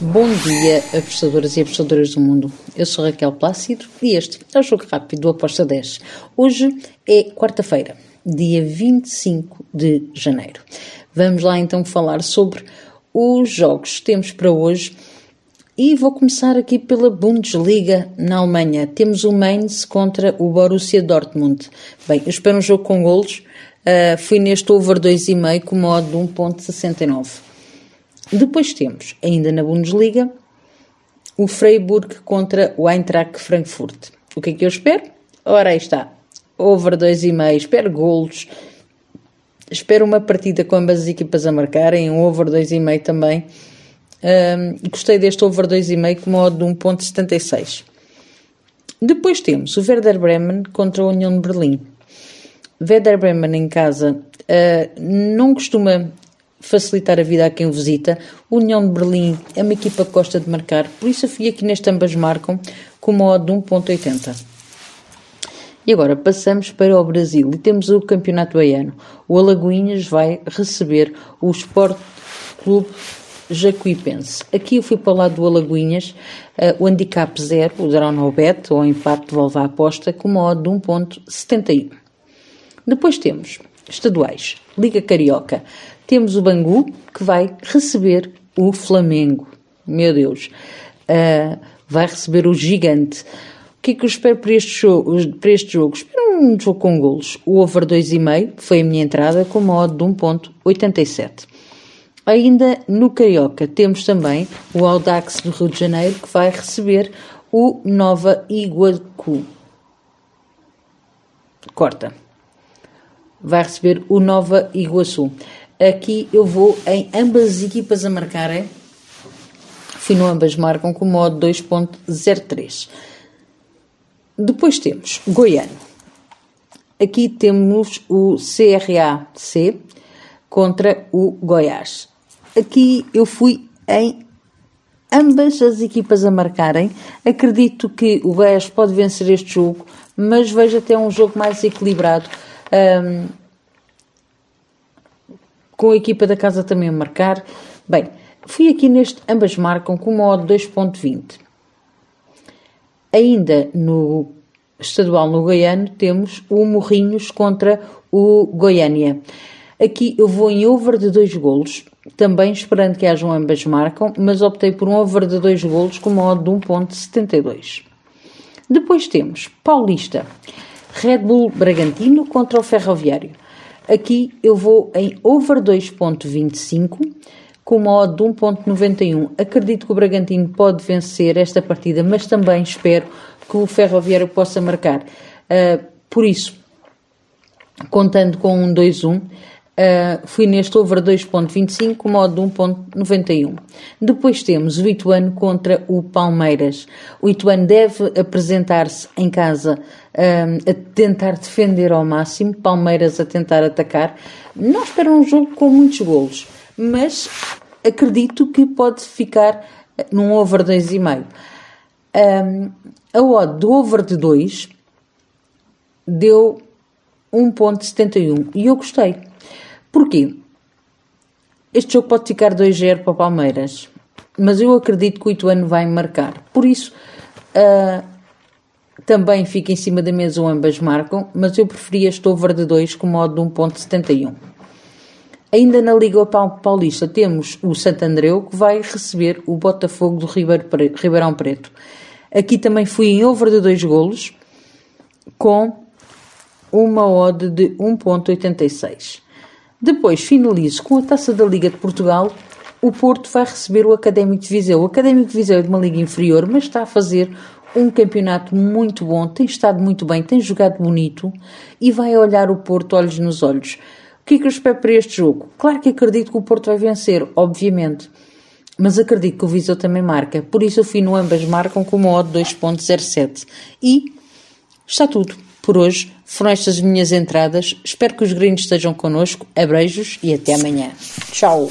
Bom dia, apostadoras e apostadoras do mundo. Eu sou Raquel Plácido e este é o Jogo Rápido do Aposta 10. Hoje é quarta-feira, dia 25 de janeiro. Vamos lá então falar sobre os jogos que temos para hoje e vou começar aqui pela Bundesliga na Alemanha. Temos o Mainz contra o Borussia Dortmund. Bem, eu espero um jogo com golos. Uh, fui neste over 2,5 com modo de 1.69. Depois temos, ainda na Bundesliga, o Freiburg contra o Eintracht Frankfurt. O que é que eu espero? Ora, aí está. Over 2,5. Espero golos. Espero uma partida com ambas as equipas a marcarem. Um over 2,5 também. Um, gostei deste over 2,5 com modo de 1.76. Depois temos o Werder Bremen contra a União de Berlim. Werder Bremen em casa uh, não costuma facilitar a vida a quem o visita. União de Berlim é uma equipa que gosta de marcar, por isso eu fui aqui neste ambas marcam com uma odd de 1.80. E agora passamos para o Brasil e temos o Campeonato Baiano. O Alagoinhas vai receber o Sport Clube Jacuipense. Aqui eu fui para o lado do Alagoinhas, uh, o handicap 0, o draw no bet, ou empate devolve a aposta, com uma odd de 1.71. Depois temos estaduais, Liga Carioca. Temos o Bangu, que vai receber o Flamengo. Meu Deus. Uh, vai receber o Gigante. O que é que eu espero para este jogo? Para este jogo? Espero um jogo com golos. O over 2,5 foi a minha entrada com uma odd de 1.87. Ainda no Carioca temos também o Audax do Rio de Janeiro que vai receber o Nova Iguacu. Corta. Vai receber o Nova Iguaçu. Aqui eu vou em ambas as equipas a marcarem. Fino ambas marcam com modo 2.03. Depois temos Goiano. Aqui temos o CRAC contra o Goiás. Aqui eu fui em ambas as equipas a marcarem. Acredito que o Goiás pode vencer este jogo, mas vejo até um jogo mais equilibrado. Um, com a equipa da casa também a marcar. Bem, fui aqui neste, ambas marcam com uma odd 2.20. Ainda no estadual no Goiano temos o Morrinhos contra o Goiânia. Aqui eu vou em over de dois golos, também esperando que hajam ambas marcam, mas optei por um over de dois golos com uma odd de 1.72. Depois temos Paulista, Red Bull Bragantino contra o Ferroviário. Aqui eu vou em over 2.25 com uma odd de 1.91. Acredito que o Bragantino pode vencer esta partida, mas também espero que o Ferroviário possa marcar. Uh, por isso, contando com um 2-1, Uh, fui neste over 2.25 com modo de 1.91. Depois temos o Ituano contra o Palmeiras. O Ituano deve apresentar-se em casa uh, a tentar defender ao máximo, Palmeiras a tentar atacar. Não espero um jogo com muitos golos, mas acredito que pode ficar num over 2,5. Um, a odd do over de 2 deu 1.71 e eu gostei. Porquê? Este jogo pode ficar 2-0 para o Palmeiras, mas eu acredito que o Ituano vai marcar. Por isso, uh, também fica em cima da mesa, ambas marcam, mas eu preferia este over de 2 com modo de 1.71. Ainda na Liga Paulista temos o Santo Andreu que vai receber o Botafogo do Ribeirão Preto. Aqui também fui em over de 2 golos com uma odd de 1.86. Depois finalizo com a Taça da Liga de Portugal. O Porto vai receber o Académico de Viseu. O Académico de Viseu é de uma liga inferior, mas está a fazer um campeonato muito bom, tem estado muito bem, tem jogado bonito e vai olhar o Porto olhos nos olhos. O que é que eu espero para este jogo? Claro que acredito que o Porto vai vencer, obviamente, mas acredito que o Viseu também marca, por isso eu fui no ambas marcam com uma odd 2.07 e está tudo por hoje. Foram estas as minhas entradas. Espero que os gringos estejam connosco. Abreijos e até amanhã. Tchau!